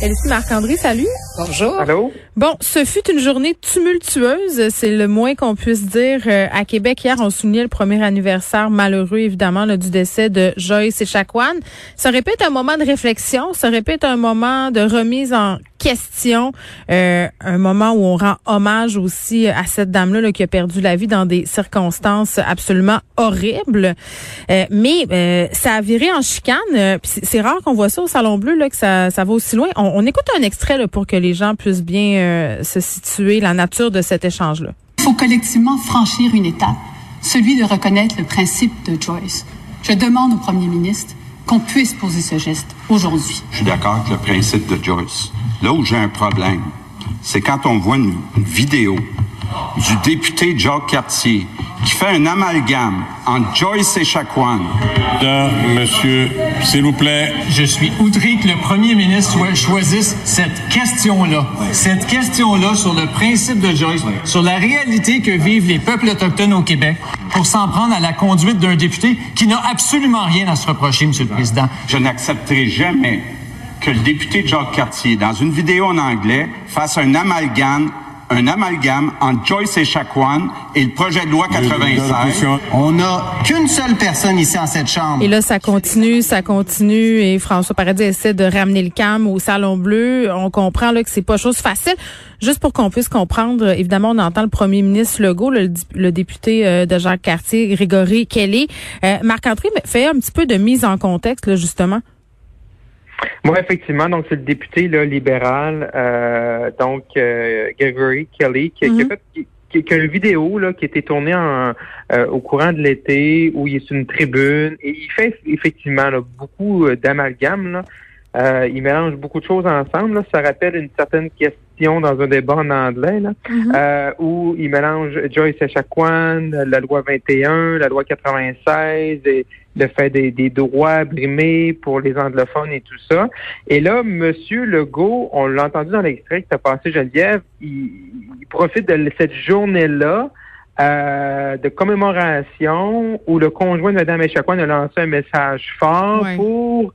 Elsie Marc-André, salut. Bonjour. Allô? Bon, ce fut une journée tumultueuse, c'est le moins qu'on puisse dire. Euh, à Québec, hier, on soulignait le premier anniversaire malheureux, évidemment, là, du décès de Joyce Echaquan. Ça aurait pu être un moment de réflexion, ça aurait pu être un moment de remise en question, euh, un moment où on rend hommage aussi à cette dame-là là, qui a perdu la vie dans des circonstances absolument horribles. Euh, mais euh, ça a viré en chicane. c'est rare qu'on voit ça au Salon Bleu, là, que ça, ça va aussi loin. On, on écoute un extrait là, pour que les gens puissent bien se situer, la nature de cet échange-là. Il faut collectivement franchir une étape, celui de reconnaître le principe de Joyce. Je demande au premier ministre qu'on puisse poser ce geste aujourd'hui. Je suis d'accord avec le principe de Joyce. Là où j'ai un problème, c'est quand on voit une, vidéo du député Jacques Cartier qui fait un amalgame entre Joyce et Chacoan. monsieur, s'il vous plaît. Je suis outré que le premier ministre choisisse cette question-là. Cette question-là sur le principe de Joyce, sur la réalité que vivent les peuples autochtones au Québec, pour s'en prendre à la conduite d'un député qui n'a absolument rien à se reprocher, Monsieur le Président. Je n'accepterai jamais que le député Jacques Cartier, dans une vidéo en anglais, fasse un amalgame un amalgame entre Joyce et Chacoan et le projet de loi 96. On n'a qu'une seule personne ici en cette chambre. Et là, ça continue, ça continue. Et François Paradis essaie de ramener le calme au Salon Bleu. On comprend là que c'est pas chose facile. Juste pour qu'on puisse comprendre, évidemment, on entend le premier ministre Legault, le, député euh, de Jacques Cartier, Grégory Kelly. Euh, Marc-André fait un petit peu de mise en contexte, là, justement. Moi, effectivement, donc c'est le député là, libéral, euh, donc euh, Gregory Kelly, qui, a mhm. fait qui, qui, a une vidéo là, qui a été tournée en, euh, au courant de l'été où il est sur une tribune et il fait effectivement là, beaucoup euh, d'amalgames. Euh, il mélange beaucoup de choses ensemble. Ça rappelle une certaine question dans un débat en anglais là, mhm. euh, où il mélange Joyce Echaquan, la loi 21, la loi 96 et le fait des, des, droits brimés pour les anglophones et tout ça. Et là, Monsieur Legault, on l'a entendu dans l'extrait que tu as passé, Geneviève, il, profite de cette journée-là euh, de commémoration où le conjoint de Mme Echaquan a lancé un message fort pour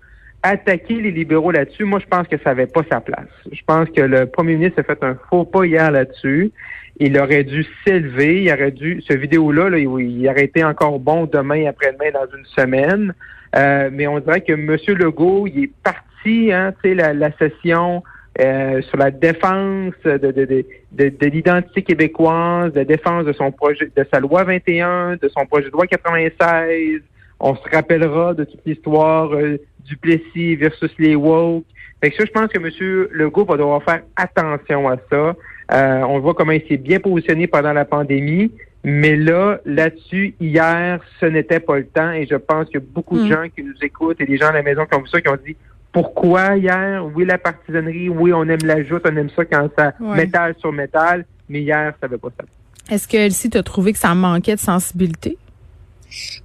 attaquer les libéraux là-dessus. Moi, je pense que ça n'avait pas sa place. Je pense que le premier ministre a fait un faux pas hier là-dessus il aurait dû s'élever, il aurait dû, ce vidéo-là, là, il, aurait été encore bon demain, après-demain, dans une semaine. Euh, mais on dirait que M. Legault, il est parti, hein, tu sais, la, session euh, sur la défense de, de, de, de, l'identité québécoise, de défense de son projet, de sa loi 21, de son projet de loi 96. On se rappellera de toute l'histoire euh, du Plessis versus les woke. Fait que ça, je pense que M. Legault va devoir faire attention à ça. Euh, on voit comment il s'est bien positionné pendant la pandémie. Mais là, là-dessus, hier, ce n'était pas le temps. Et je pense qu'il y a beaucoup de mm. gens qui nous écoutent et des gens à la maison qui ont vu ça, qui ont dit pourquoi hier? Oui, la partisanerie, oui, on aime la joute, on aime ça quand ça métal sur métal, mais hier, ça n'avait pas ça. Est-ce que Elsie, tu as trouvé que ça manquait de sensibilité?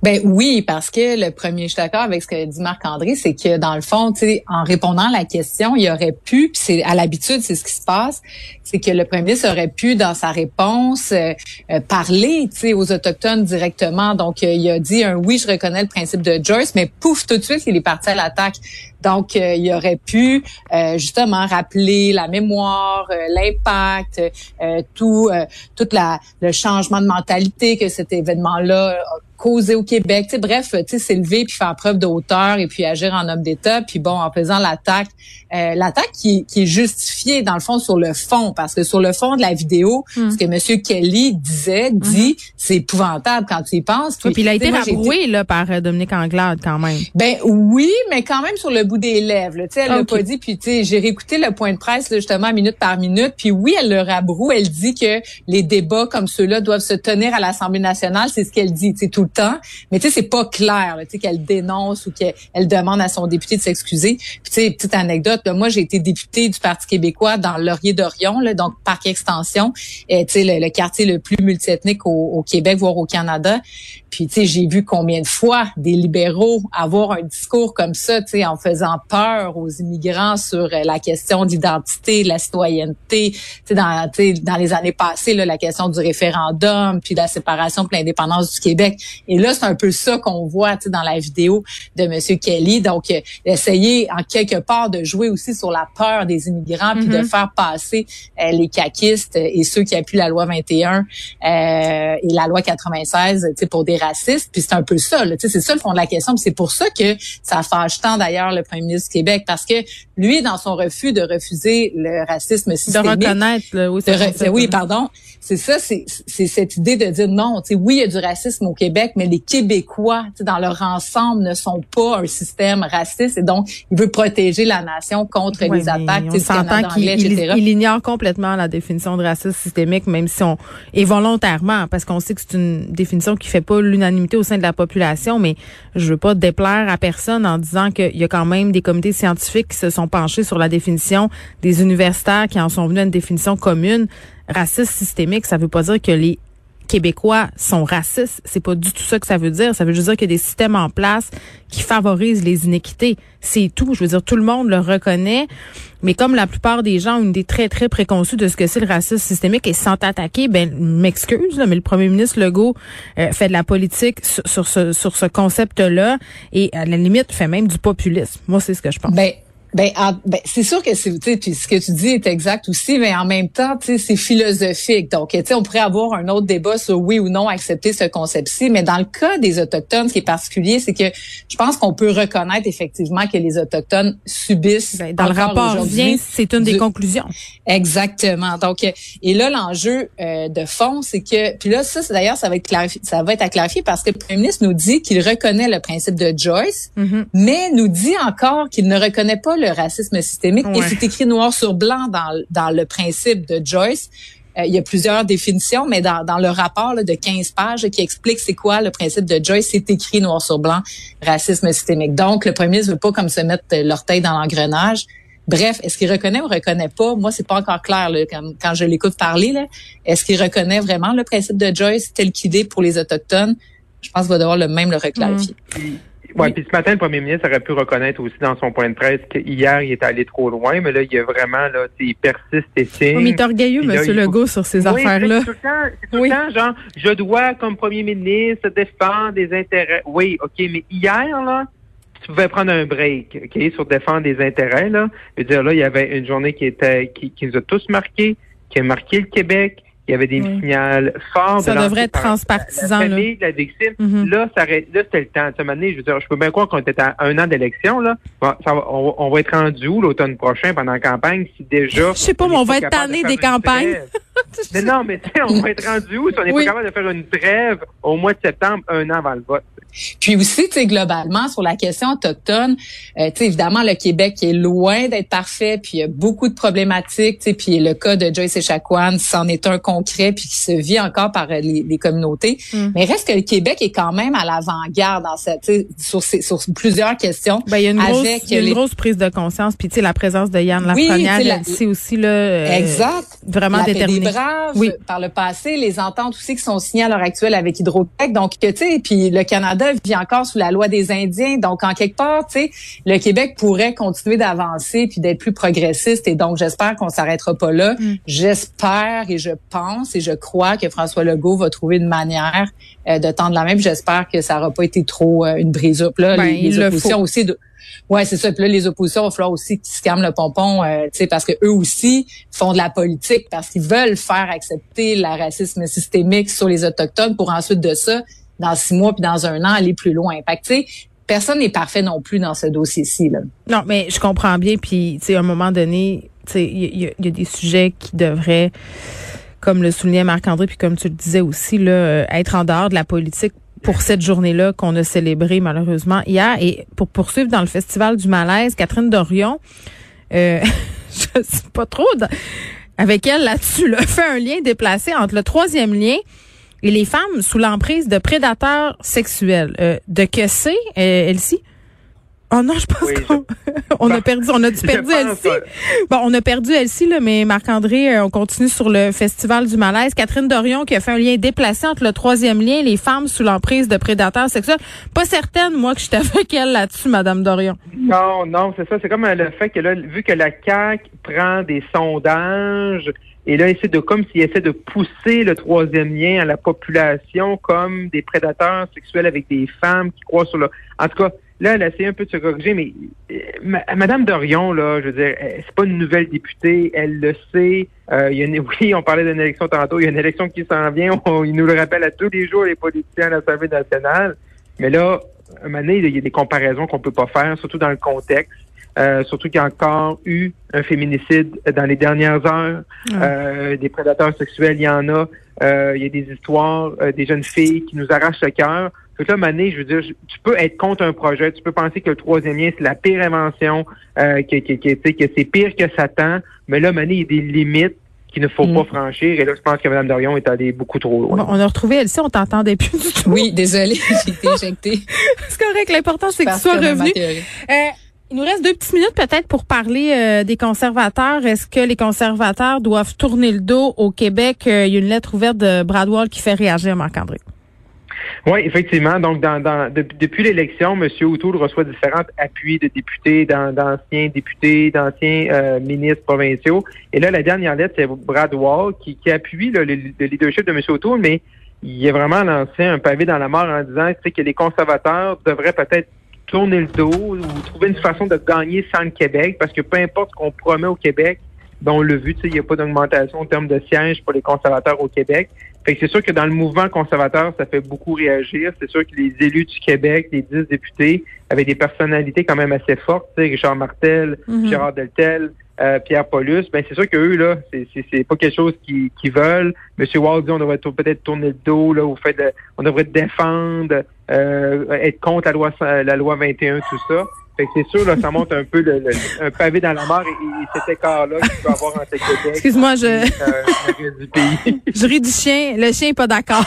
Ben oui, parce que le premier, je suis d'accord avec ce que dit Marc-André, c'est que dans le fond, en répondant à la question, il aurait pu, puis c'est à l'habitude, c'est ce qui se passe, c'est que le premier ministre aurait pu, dans sa réponse, euh, euh, parler, aux autochtones directement. Donc, euh, il a dit un oui, je reconnais le principe de Joyce, mais pouf, tout de suite, il est parti à l'attaque. Donc, il aurait pu justement rappeler la mémoire, l'impact, tout, tout la, le changement de mentalité que cet événement-là causer au Québec. sais, bref, s'élever puis faire preuve de hauteur et puis agir en homme d'État. Puis bon, en faisant l'attaque, euh, l'attaque qui, qui, est justifiée dans le fond sur le fond, parce que sur le fond de la vidéo, hmm. ce que Monsieur Kelly disait, dit, hmm. c'est épouvantable quand tu y penses. Puis, puis il a été rabroué là par euh, Dominique Anglade quand même. Ben oui, mais quand même sur le bout des lèvres. Elle l'a pas dit. Puis j'ai réécouté le point de presse là, justement minute par minute. Puis oui, elle le rabroue. Elle dit que les débats comme ceux-là doivent se tenir à l'Assemblée nationale. C'est ce qu'elle dit. Tout temps. Mais tu sais, c'est pas clair, qu'elle dénonce ou qu'elle demande à son député de s'excuser. Puis tu sais, petite anecdote, moi j'ai été députée du Parti québécois dans Laurier d'Orion, donc parc extension, tu sais, le, quartier le plus multiethnique au, au Québec, voire au Canada. Puis, tu sais, j'ai vu combien de fois des libéraux avoir un discours comme ça, tu sais, en faisant peur aux immigrants sur euh, la question d'identité, de la citoyenneté. Tu sais, dans, dans les années passées, là, la question du référendum, puis de la séparation pour l'indépendance du Québec. Et là, c'est un peu ça qu'on voit, tu sais, dans la vidéo de Monsieur Kelly. Donc, euh, essayer en quelque part de jouer aussi sur la peur des immigrants, puis de mm-hmm. faire passer euh, les caquistes et ceux qui appuient la loi 21 et la loi 96, tu sais, pour des racistes. Puis c'est un peu ça, tu sais, c'est ça le fond de la question. c'est pour ça que ça fâche tant d'ailleurs le premier ministre du Québec, parce que lui, dans son refus de refuser le racisme systémique, de reconnaître, oui, oui, pardon, c'est ça, c'est cette idée de dire non, tu sais, oui, il y a du racisme au Québec, mais les Québécois, tu sais, dans leur ensemble, ne sont pas un système raciste, et donc il veut protéger la nation contre les attaques, on s'entend qu'il il, ignore complètement la définition de racisme systémique, même si on et volontairement, parce qu'on sait que c'est une définition qui fait pas l'unanimité au sein de la population, mais je veux pas déplaire à personne en disant qu'il y a quand même des comités scientifiques qui se sont penchés sur la définition des universitaires qui en sont venus à une définition commune. Raciste systémique, ça veut pas dire que les Québécois sont racistes. C'est pas du tout ça que ça veut dire. Ça veut juste dire qu'il y a des systèmes en place qui favorisent les inéquités. C'est tout. Je veux dire, tout le monde le reconnaît. Mais comme la plupart des gens ont une idée très, très préconçue de ce que c'est le racisme systémique et sans attaquer, ben, m'excuse, mais le premier ministre Legault euh, fait de la politique sur, ce, sur ce concept-là et à la limite fait même du populisme. Moi, c'est ce que je pense. Ben, ben, ben c'est sûr que c'est, puis ce que tu dis est exact aussi, mais en même temps, c'est philosophique. Donc, on pourrait avoir un autre débat sur oui ou non accepter ce concept-ci, mais dans le cas des autochtones, ce qui est particulier, c'est que je pense qu'on peut reconnaître effectivement que les autochtones subissent. Ben, dans le rapport vient, c'est une des conclusions. Exactement. Donc, et là, l'enjeu euh, de fond, c'est que, puis là, ça, d'ailleurs, ça va être clarifié, ça va être à clarifier parce que le premier ministre nous dit qu'il reconnaît le principe de Joyce, mm-hmm. mais nous dit encore qu'il ne reconnaît pas le racisme systémique. Et c'est écrit noir sur blanc dans, dans le principe de Joyce. Euh, il y a plusieurs définitions, mais dans, dans le rapport de 15 pages qui explique c'est quoi le principe de Joyce, c'est écrit noir sur blanc, racisme systémique. Donc, le premier ministre veut pas comme se mettre l'orteil dans l'engrenage. Bref, est-ce qu'il reconnaît ou reconnaît pas? Moi, c'est pas encore clair là, quand, je l'écoute parler. Est-ce qu'il reconnaît vraiment le principe de Joyce tel qu'il est pour les Autochtones? Je pense qu'il va devoir le même le reclarifier. Mmh. Oui, puis ce matin, le premier ministre aurait pu reconnaître aussi dans son point de presse qu'hier, il est allé trop loin, mais là, il y a vraiment, là, il persiste et signe. Oui, mais il est orgueilleux, M. Legault, sur ces affaires-là. C'est tout, le temps, le temps, genre, je dois, comme premier ministre, défendre des intérêts. Oui, OK, mais hier, là, tu pouvais prendre un break, OK, sur défendre des intérêts, là. Je veux dire, là, il y avait une journée qui était, qui, qui nous a tous marqués, qui a marqué le Québec, il y avait des signaux forts. Ça devrait être transpartisan. La famille de la victime. Mm-hmm. Là, ça, là, c'était le temps. Ce je veux dire, je peux bien croire qu'on était à un an d'élection, là. on, va être rendu où l'automne prochain pendant la campagne si déjà. Je sais pas, mais on va être tanné des campagnes. mais non, mais on va être rendu où si on n'est pas capable de faire une trêve au mois de septembre, un an avant le vote? Puis aussi, tu sais, globalement, sur la question autochtone, euh, tu sais, évidemment, le Québec est loin d'être parfait, puis il y a beaucoup de problématiques, tu sais, puis le cas de Joyce Echaquan, c'en est un concret, puis qui se vit encore par euh, les, communautés. Mm. Mais reste que le Québec est quand même à l'avant-garde dans cette, sur, sur plusieurs questions. Ben, il y a une, grosse, y a une grosse prise de conscience, puis tu sais, la présence de Yann Lafrenière, c'est aussi là, euh, exact. vraiment déterminé. oui. par le passé, les ententes aussi qui sont signées à l'heure actuelle avec Hydro-Québec, donc tu sais, puis le Canada vit encore sous la loi des Indiens. Donc, en quelque part, tu sais, le Québec pourrait continuer d'avancer puis d'être plus progressiste. Et donc, j'espère qu'on s'arrêtera pas là. Mm. J'espère et je pense et je crois que François Legault va trouver une manière euh, de tendre la même. J'espère que ça n'aura pas été trop euh, une brise up là. Ben, les, oppositions aussi de Ouais, c'est ça. Puis là, les oppositions, il va falloir aussi qu'ils se calment le pompon, euh, parce que eux aussi font de la politique, parce qu'ils veulent faire accepter le racisme systémique sur les autochtones pour ensuite de ça dans six mois puis dans un an aller plus loin. Fait personne n'est parfait non plus dans ce dossier-ci. Non, mais je comprends bien. Puis, tu sais, à un moment donné, il y, a des sujets qui devraient, comme le soulignait Marc-André, puis comme tu le disais aussi, là, euh, être en dehors de la politique pour cette journée-là qu'on a célébrée malheureusement hier. Et pour poursuivre dans le Festival du Malaise, Catherine Dorion, euh, je sais pas trop, avec elle là-dessus, là, fait un lien déplacé entre le troisième lien et les femmes sous l'emprise de prédateurs sexuels. Euh, de que c'est, euh, Elsie? Oh non, je pense qu'on on a perdu, on a dû perdu Elsie. Bon, on a perdu Elsie, là, mais Marc-André, euh, on continue sur le Festival du malaise. Catherine Dorion qui a fait un lien déplacé entre le troisième lien, les femmes sous l'emprise de prédateurs sexuels. Pas certaine, moi, que je avec elle là-dessus, Madame Dorion. Non, non, c'est ça. C'est comme le fait que là, vu que la CAQ prend des sondages, et là, essaie de comme s'il essaie de pousser le troisième lien à la population comme des prédateurs sexuels avec des femmes qui croient sur le. En tout cas, Là, elle a essayé un peu de se corriger, mais euh, Madame Dorion, là, je veux dire, c'est pas une nouvelle députée, elle le sait. Euh, il y a une, oui, on parlait d'une élection tantôt, il y a une élection qui s'en vient, il nous le rappelle à tous les jours, les politiciens à l'Assemblée nationale. Mais là, à un moment donné, il y a des comparaisons qu'on peut pas faire, surtout dans le contexte. Euh, surtout qu'il y a encore eu un féminicide dans les dernières heures. Euh, des prédateurs sexuels, il y en a. Euh, il y a des histoires, des jeunes filles qui nous arrachent le cœur. Donc là, Mané, je veux dire, tu peux être contre un projet, tu peux penser que le troisième lien, c'est la pire invention, euh, que, que, que, que c'est pire que Satan, mais là, Mané, il y a des limites qu'il ne faut pas mm. franchir. Et là, je pense que Mme Dorion est allée beaucoup trop loin. on a retrouvé Elsie, on t'entendait plus du tout. Oui, désolée, j'ai été injectée. c'est correct, l'important, c'est que tu sois revenu. Euh, il nous reste deux petites minutes peut-être pour parler euh, des conservateurs. Est-ce que les conservateurs doivent tourner le dos au Québec? il y a une lettre ouverte de Bradwell qui fait réagir Marc-André. Oui, effectivement. Donc, dans, dans, depuis l'élection, M. O'Toole reçoit différents appuis de députés, d'anciens députés, d'anciens euh, ministres provinciaux. Et là, la dernière lettre, c'est Brad Wall qui, qui appuie le, leadership de M. O'Toole, mais il a vraiment lancé un pavé dans la mort en disant que les conservateurs devraient peut-être tourner le dos ou trouver une façon de gagner sans le Québec, parce que peu importe ce qu'on promet au Québec, ben on l'a vu, il n'y a pas d'augmentation en termes de sièges pour les conservateurs au Québec. Fait que c'est sûr que dans le mouvement conservateur, ça fait beaucoup réagir. C'est sûr que les élus du Québec, les dix députés, avaient des personnalités quand même assez fortes. Richard Martel, mhm. Gérard Deltel, euh, Pierre Paulus. Ben c'est sûr que eux là, c'est pas quelque chose qu'ils veulent. Monsieur Wall dit on devrait peut-être tourner le dos là au fait de, on devrait défendre, euh, être contre la loi la loi 21, tout ça c'est sûr, là, ça monte un peu le, un pavé dans la mare et, cet écart-là qu'il peut avoir entre Québec Excuse-moi, je... Euh, du pays. je ris du chien. Le chien n'est pas d'accord.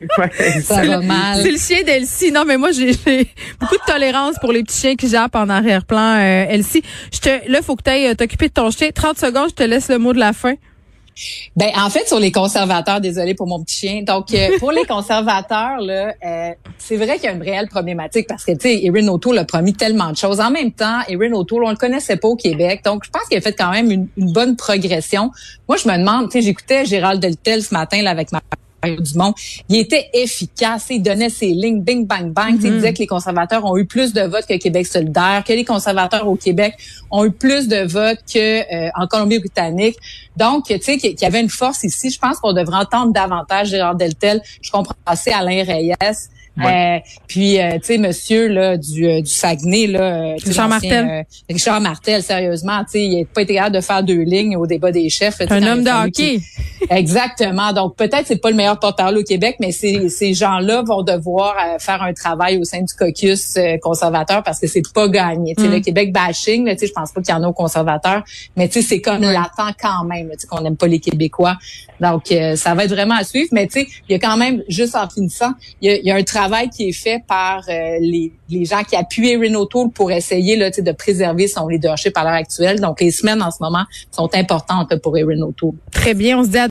ça va mal. C'est le chien d'Elsie. Non, mais moi, j'ai beaucoup de tolérance pour les petits chiens qui jappent en arrière-plan. Euh, Elsie, je te, là, faut que tu ailles euh, t'occuper de ton chien. 30 secondes, je te laisse le mot de la fin. Ben en fait sur les conservateurs, désolé pour mon petit chien. Donc euh, pour les conservateurs là, euh, c'est vrai qu'il y a une réelle problématique parce que tu sais Erin O'Toole a promis tellement de choses. En même temps, Erin O'Toole on le connaissait pas au Québec, donc je pense qu'il a fait quand même une, une bonne progression. Moi je me demande, tu sais j'écoutais Gérald Deltel ce matin là avec ma Dumont, il était efficace, il donnait ses lignes, bing, bang, bang. Il mm-hmm. disait que les conservateurs ont eu plus de votes que Québec solidaire, que les conservateurs au Québec ont eu plus de votes que euh, en Colombie-Britannique. Donc, tu sais, qu'il y avait une force ici. Je pense qu'on devrait entendre davantage Gérard Deltel. Je comprends assez Alain Reyes. Euh, puis, euh, tu sais, monsieur là, du, euh, du Saguenay, là, Richard Martel. Richard Martel, sérieusement, tu sais, il n'a pas été capable de faire deux lignes au débat des chefs. Un homme de hockey. Exactement. Donc, peut-être c'est pas le meilleur porte-parole au Québec, mais ces, ces gens-là vont devoir faire un travail au sein du caucus conservateur parce que c'est pas gagné. Tu sais, le mm. Québec bashing, tu sais, je pense pas qu'il y en a aux conservateurs, mais tu sais, c'est comme l'attend quand même, tu sais, qu'on n'aime pas les Québécois. Donc, ça va être vraiment à suivre. Mais tu sais, il y a quand même, juste en finissant, il y a, y a un travail travail qui est fait par euh, les, les, gens qui appuient Renault Tool pour essayer là, de préserver son leadership à l'heure actuelle. Donc, les semaines en ce moment sont importantes pour Renault Tool. Très bien. On se dit à